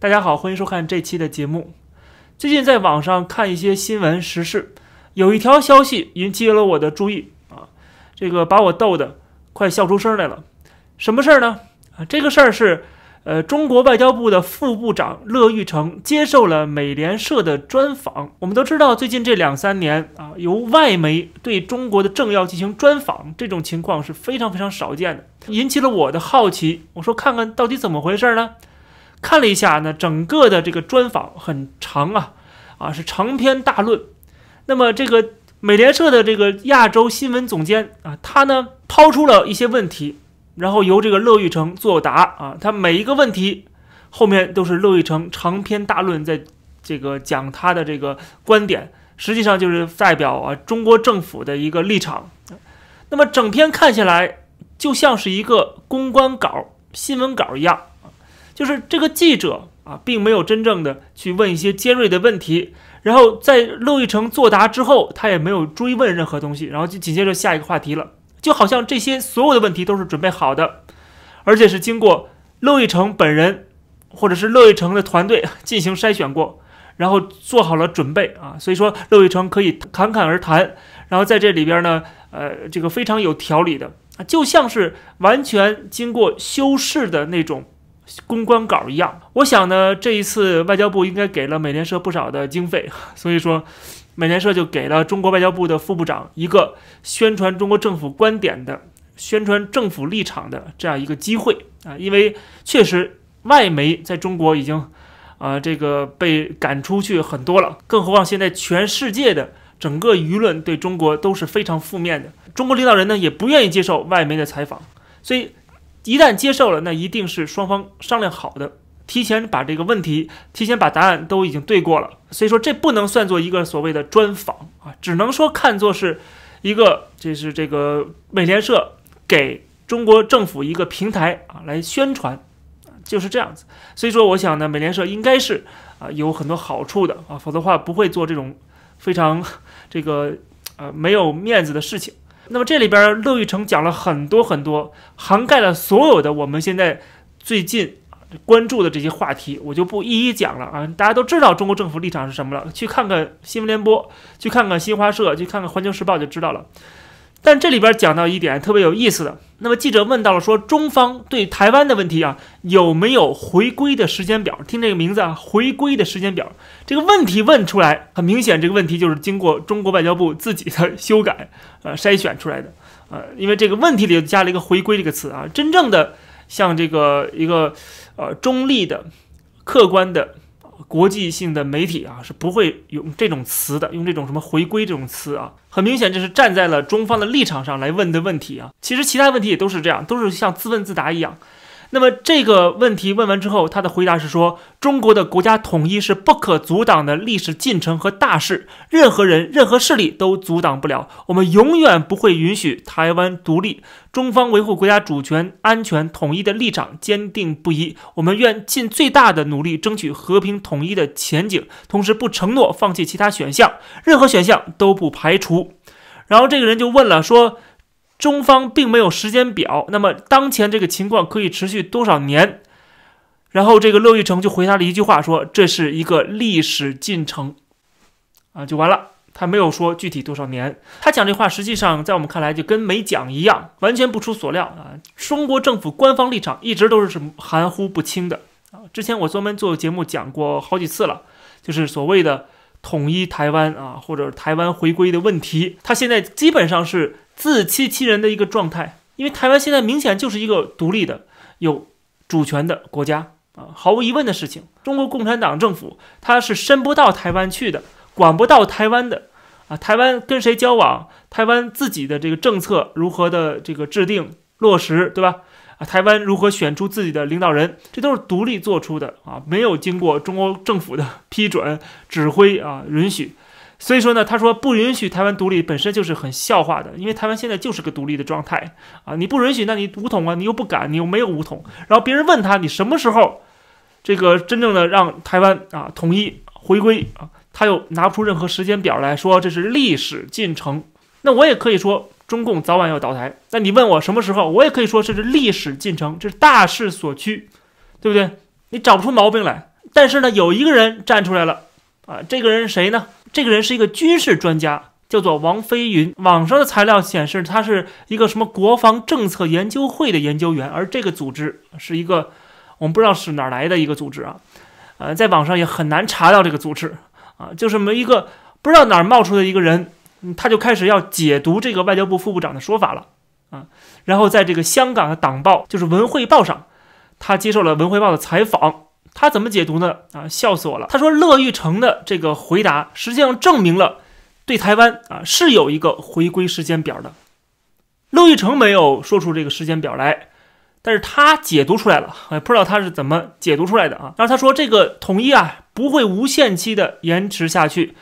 大家好，欢迎收看这期的节目。最近在网上看一些新闻时事，有一条消息引起了我的注意啊，这个把我逗得快笑出声来了。什么事儿呢？啊，这个事儿是，呃，中国外交部的副部长乐玉成接受了美联社的专访。我们都知道，最近这两三年啊，由外媒对中国的政要进行专访，这种情况是非常非常少见的，引起了我的好奇。我说，看看到底怎么回事呢？看了一下呢，整个的这个专访很长啊，啊是长篇大论。那么这个美联社的这个亚洲新闻总监啊，他呢抛出了一些问题，然后由这个乐玉成作答啊。他每一个问题后面都是乐玉成长篇大论，在这个讲他的这个观点，实际上就是代表啊中国政府的一个立场。那么整篇看下来，就像是一个公关稿、新闻稿一样。就是这个记者啊，并没有真正的去问一些尖锐的问题，然后在乐玉成作答之后，他也没有追问任何东西，然后就紧接着下一个话题了，就好像这些所有的问题都是准备好的，而且是经过乐玉成本人或者是乐玉成的团队 进行筛选过，然后做好了准备啊，所以说乐玉成可以侃侃而谈，然后在这里边呢，呃，这个非常有条理的啊，就像是完全经过修饰的那种。公关稿一样，我想呢，这一次外交部应该给了美联社不少的经费，所以说，美联社就给了中国外交部的副部长一个宣传中国政府观点的、宣传政府立场的这样一个机会啊，因为确实外媒在中国已经啊这个被赶出去很多了，更何况现在全世界的整个舆论对中国都是非常负面的，中国领导人呢也不愿意接受外媒的采访，所以。一旦接受了，那一定是双方商量好的，提前把这个问题，提前把答案都已经对过了。所以说，这不能算作一个所谓的专访啊，只能说看作是一个，这是这个美联社给中国政府一个平台啊，来宣传，就是这样子。所以说，我想呢，美联社应该是啊有很多好处的啊，否则话不会做这种非常这个呃没有面子的事情。那么这里边乐玉成讲了很多很多，涵盖了所有的我们现在最近关注的这些话题，我就不一一讲了啊，大家都知道中国政府立场是什么了，去看看新闻联播，去看看新华社，去看看环球时报就知道了。但这里边讲到一点特别有意思的，那么记者问到了说，中方对台湾的问题啊，有没有回归的时间表？听这个名字啊，回归的时间表，这个问题问出来，很明显，这个问题就是经过中国外交部自己的修改，呃，筛选出来的，呃，因为这个问题里加了一个“回归”这个词啊，真正的像这个一个呃中立的、客观的。国际性的媒体啊是不会用这种词的，用这种什么回归这种词啊，很明显这是站在了中方的立场上来问的问题啊。其实其他问题也都是这样，都是像自问自答一样。那么这个问题问完之后，他的回答是说：中国的国家统一是不可阻挡的历史进程和大事，任何人、任何势力都阻挡不了。我们永远不会允许台湾独立。中方维护国家主权、安全、统一的立场坚定不移。我们愿尽最大的努力争取和平统一的前景，同时不承诺放弃其他选项，任何选项都不排除。然后这个人就问了，说。中方并没有时间表，那么当前这个情况可以持续多少年？然后这个乐玉成就回答了一句话，说这是一个历史进程，啊，就完了。他没有说具体多少年。他讲这话，实际上在我们看来就跟没讲一样，完全不出所料啊。中国政府官方立场一直都是什么含糊不清的啊。之前我专门做节目讲过好几次了，就是所谓的统一台湾啊，或者台湾回归的问题，他现在基本上是。自欺欺人的一个状态，因为台湾现在明显就是一个独立的、有主权的国家啊，毫无疑问的事情。中国共产党政府它是伸不到台湾去的，管不到台湾的啊。台湾跟谁交往，台湾自己的这个政策如何的这个制定落实，对吧？啊，台湾如何选出自己的领导人，这都是独立做出的啊，没有经过中国政府的批准、指挥啊允许。所以说呢，他说不允许台湾独立本身就是很笑话的，因为台湾现在就是个独立的状态啊，你不允许，那你武统啊，你又不敢，你又没有武统，然后别人问他你什么时候这个真正的让台湾啊统一回归啊，他又拿不出任何时间表来说这是历史进程。那我也可以说中共早晚要倒台，那你问我什么时候，我也可以说这是历史进程，这是大势所趋，对不对？你找不出毛病来。但是呢，有一个人站出来了啊，这个人谁呢？这个人是一个军事专家，叫做王飞云。网上的材料显示，他是一个什么国防政策研究会的研究员，而这个组织是一个我们不知道是哪来的一个组织啊，呃，在网上也很难查到这个组织啊，就是么一个不知道哪儿冒出的一个人，他就开始要解读这个外交部副部长的说法了啊，然后在这个香港的党报，就是《文汇报》上，他接受了《文汇报》的采访。他怎么解读呢？啊，笑死我了！他说乐玉成的这个回答实际上证明了对台湾啊是有一个回归时间表的。乐玉成没有说出这个时间表来，但是他解读出来了。哎，不知道他是怎么解读出来的啊？然后他说这个统一啊不会无限期的延迟下去。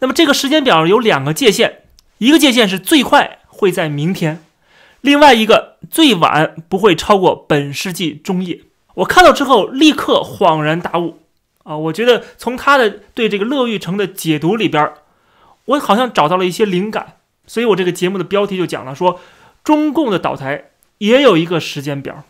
那么这个时间表有两个界限，一个界限是最快会在明天，另外一个最晚不会超过本世纪中叶。我看到之后立刻恍然大悟，啊，我觉得从他的对这个乐玉成的解读里边，我好像找到了一些灵感，所以我这个节目的标题就讲了，说中共的倒台也有一个时间表，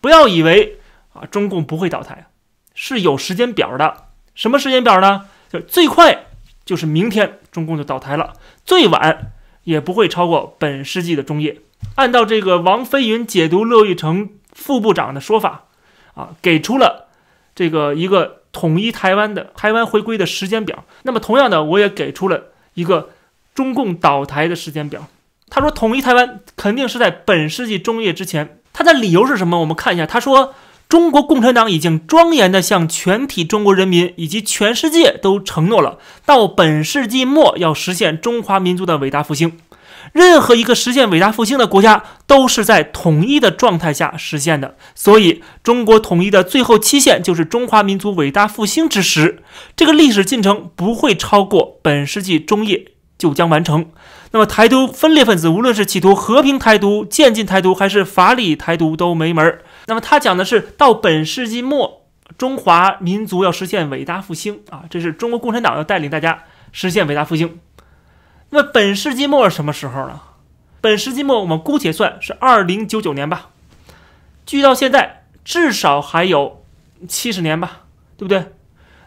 不要以为啊中共不会倒台，是有时间表的，什么时间表呢？就最快就是明天中共就倒台了，最晚也不会超过本世纪的中叶。按照这个王飞云解读乐玉成。副部长的说法，啊，给出了这个一个统一台湾的台湾回归的时间表。那么，同样的，我也给出了一个中共倒台的时间表。他说，统一台湾肯定是在本世纪中叶之前。他的理由是什么？我们看一下。他说，中国共产党已经庄严地向全体中国人民以及全世界都承诺了，到本世纪末要实现中华民族的伟大复兴。任何一个实现伟大复兴的国家都是在统一的状态下实现的，所以中国统一的最后期限就是中华民族伟大复兴之时。这个历史进程不会超过本世纪中叶就将完成。那么，台独分裂分子无论是企图和平台独、渐进台独，还是法理台独都没门儿。那么，他讲的是到本世纪末，中华民族要实现伟大复兴啊！这是中国共产党要带领大家实现伟大复兴。那么本世纪末是什么时候呢？本世纪末我们姑且算是二零九九年吧，距到现在至少还有七十年吧，对不对？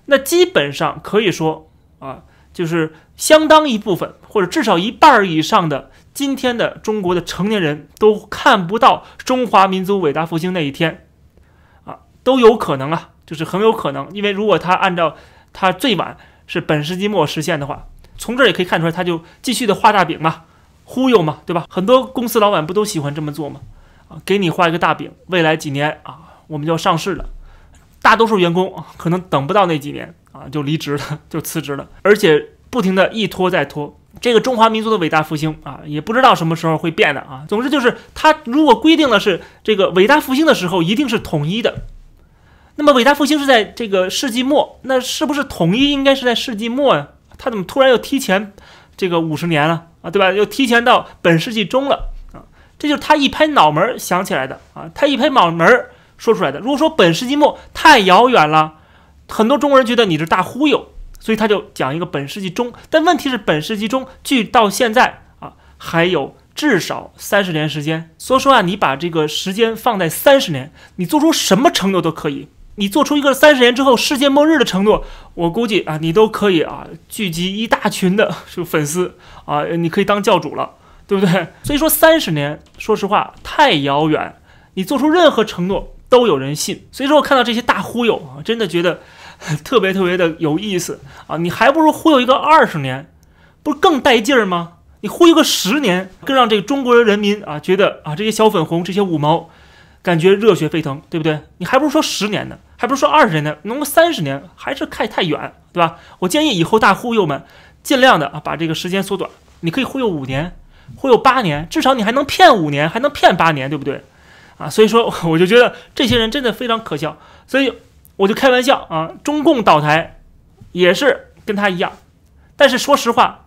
那基本上可以说啊，就是相当一部分或者至少一半以上的今天的中国的成年人都看不到中华民族伟大复兴那一天啊，都有可能啊，就是很有可能，因为如果他按照他最晚是本世纪末实现的话。从这儿也可以看出来，他就继续的画大饼嘛，忽悠嘛，对吧？很多公司老板不都喜欢这么做吗？啊，给你画一个大饼，未来几年啊，我们就要上市了。大多数员工，可能等不到那几年啊，就离职了，就辞职了，而且不停的一拖再拖。这个中华民族的伟大复兴啊，也不知道什么时候会变的啊。总之就是，他如果规定了是这个伟大复兴的时候，一定是统一的。那么伟大复兴是在这个世纪末，那是不是统一应该是在世纪末呀？他怎么突然又提前这个五十年了啊？对吧？又提前到本世纪中了啊？这就是他一拍脑门想起来的啊！他一拍脑门说出来的。如果说本世纪末太遥远了，很多中国人觉得你是大忽悠，所以他就讲一个本世纪中。但问题是，本世纪中距到现在啊还有至少三十年时间。所以说啊，你把这个时间放在三十年，你做出什么承诺都可以。你做出一个三十年之后世界末日的承诺，我估计啊，你都可以啊聚集一大群的就粉丝啊，你可以当教主了，对不对？所以说三十年，说实话太遥远，你做出任何承诺都有人信。所以说我看到这些大忽悠啊，真的觉得特别特别的有意思啊！你还不如忽悠一个二十年，不是更带劲儿吗？你忽悠个十年，更让这个中国人民啊觉得啊这些小粉红这些五毛。感觉热血沸腾，对不对？你还不如说十年呢，还不如说二十年呢，能够三十年还是太太远，对吧？我建议以后大忽悠们尽量的啊，把这个时间缩短。你可以忽悠五年，忽悠八年，至少你还能骗五年，还能骗八年，对不对？啊，所以说我就觉得这些人真的非常可笑，所以我就开玩笑啊，中共倒台也是跟他一样，但是说实话。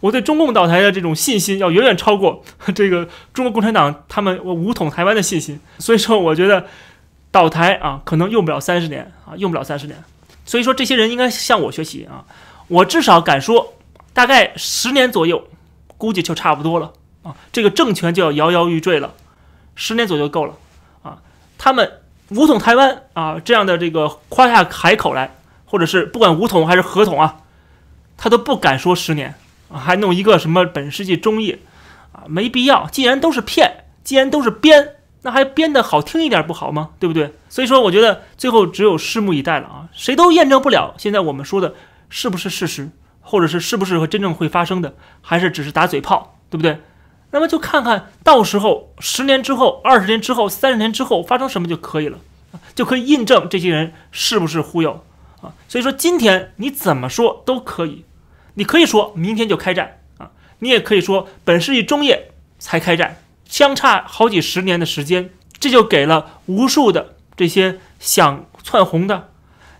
我对中共倒台的这种信心要远远超过 这个中国共产党他们我武统台湾的信心，所以说我觉得倒台啊可能用不了三十年啊，用不了三十年，所以说这些人应该向我学习啊，我至少敢说大概十年左右，估计就差不多了啊，这个政权就要摇摇欲坠了，十年左右够了啊，他们武统台湾啊这样的这个夸下海口来，或者是不管武统还是合统啊，他都不敢说十年，还弄一个什么本世纪中叶啊，没必要。既然都是骗，既然都是编，那还编的好听一点不好吗？对不对？所以说，我觉得最后只有拭目以待了啊，谁都验证不了现在我们说的是不是事实，或者是是不是会真正会发生的，还是只是打嘴炮，对不对？那么就看看到时候十年之后、二十年之后、三十年之后发生什么就可以了，就可以印证这些人是不是忽悠啊。所以说今天你怎么说都可以，你可以说明天就开战啊，你也可以说本世纪中叶才开战，相差好几十年的时间，这就给了无数的这些想窜红的、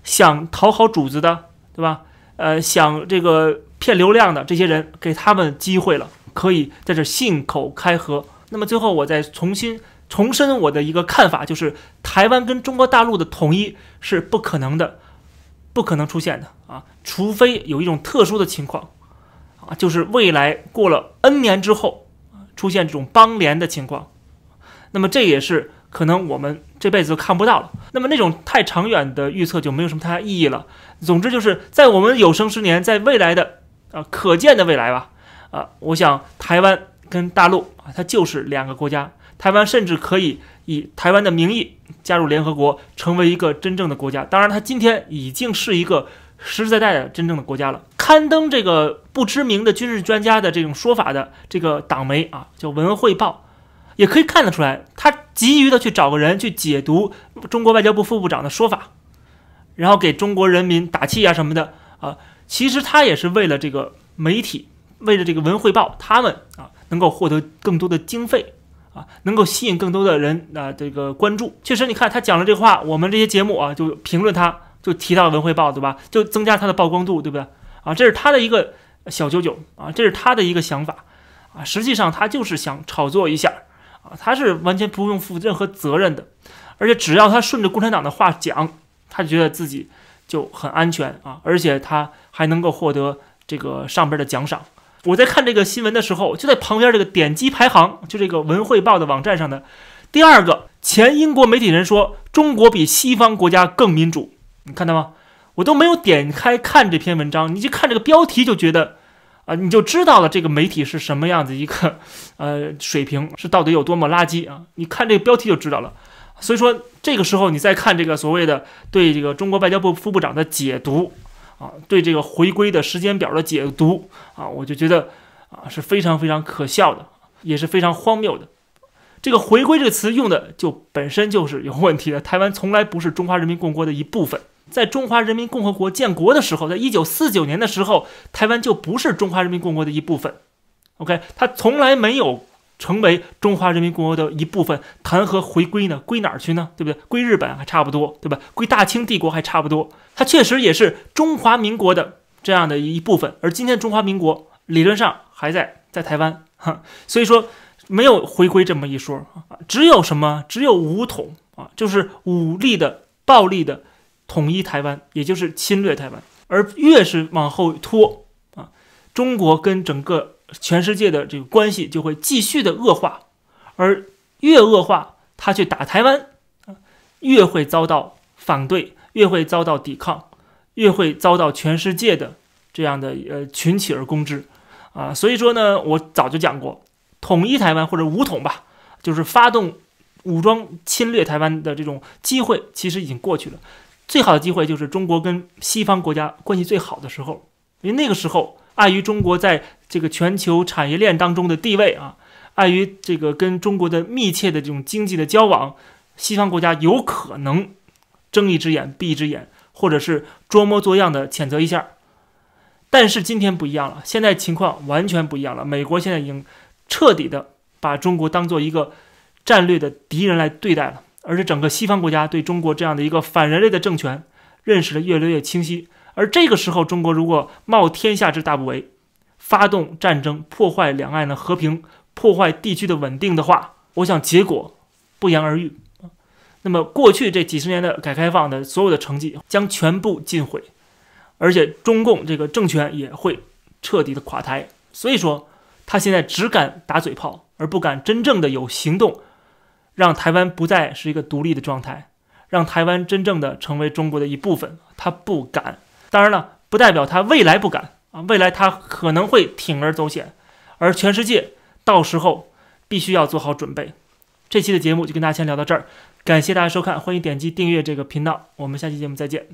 想讨好主子的，对吧？呃，想这个骗流量的这些人，给他们机会了。可以在这信口开河。那么最后，我再重新重申我的一个看法，就是台湾跟中国大陆的统一是不可能的，不可能出现的啊！除非有一种特殊的情况啊，就是未来过了 N 年之后出现这种邦联的情况，那么这也是可能我们这辈子都看不到了。那么那种太长远的预测就没有什么太大意义了。总之就是在我们有生之年，在未来的啊可见的未来吧。啊，我想台湾跟大陆啊，它就是两个国家。台湾甚至可以以台湾的名义加入联合国，成为一个真正的国家。当然，它今天已经是一个实实在在的真正的国家了。刊登这个不知名的军事专家的这种说法的这个党媒啊，叫《文汇报》，也可以看得出来，他急于的去找个人去解读中国外交部副部长的说法，然后给中国人民打气啊什么的啊。其实他也是为了这个媒体。为了这个文汇报，他们啊能够获得更多的经费啊，能够吸引更多的人啊这个关注。确实，你看他讲了这话，我们这些节目啊就评论他，就提到文汇报，对吧？就增加他的曝光度，对不对？啊，这是他的一个小九九啊，这是他的一个想法啊。实际上他就是想炒作一下啊，他是完全不用负任何责任的，而且只要他顺着共产党的话讲，他觉得自己就很安全啊，而且他还能够获得这个上边的奖赏。我在看这个新闻的时候，就在旁边这个点击排行，就这个文汇报的网站上的第二个前英国媒体人说，中国比西方国家更民主，你看到吗？我都没有点开看这篇文章，你就看这个标题就觉得，啊，你就知道了这个媒体是什么样子一个，呃，水平是到底有多么垃圾啊！你看这个标题就知道了。所以说，这个时候你再看这个所谓的对这个中国外交部副部长的解读。啊，对这个回归的时间表的解读啊，我就觉得啊是非常非常可笑的，也是非常荒谬的。这个“回归”这个词用的就本身就是有问题的。台湾从来不是中华人民共和国的一部分，在中华人民共和国建国的时候，在一九四九年的时候，台湾就不是中华人民共和国的一部分。OK，它从来没有。成为中华人民共和国的一部分，谈何回归呢？归哪儿去呢？对不对？归日本还差不多，对吧？归大清帝国还差不多。它确实也是中华民国的这样的一部分，而今天中华民国理论上还在在台湾，哈，所以说没有回归这么一说啊，只有什么？只有武统啊，就是武力的、暴力的统一台湾，也就是侵略台湾。而越是往后拖啊，中国跟整个。全世界的这个关系就会继续的恶化，而越恶化，他去打台湾，越会遭到反对，越会遭到抵抗，越会遭到全世界的这样的呃群起而攻之啊。所以说呢，我早就讲过，统一台湾或者武统吧，就是发动武装侵略台湾的这种机会，其实已经过去了。最好的机会就是中国跟西方国家关系最好的时候，因为那个时候。碍于中国在这个全球产业链当中的地位啊，碍于这个跟中国的密切的这种经济的交往，西方国家有可能睁一只眼闭一只眼，或者是装模作样的谴责一下。但是今天不一样了，现在情况完全不一样了。美国现在已经彻底的把中国当做一个战略的敌人来对待了，而且整个西方国家对中国这样的一个反人类的政权认识的越来越清晰。而这个时候，中国如果冒天下之大不韪，发动战争，破坏两岸的和平，破坏地区的稳定的话，我想结果不言而喻。那么过去这几十年的改革开放的所有的成绩将全部尽毁，而且中共这个政权也会彻底的垮台。所以说，他现在只敢打嘴炮，而不敢真正的有行动，让台湾不再是一个独立的状态，让台湾真正的成为中国的一部分，他不敢。当然了，不代表他未来不敢啊，未来他可能会铤而走险，而全世界到时候必须要做好准备。这期的节目就跟大家先聊到这儿，感谢大家收看，欢迎点击订阅这个频道，我们下期节目再见。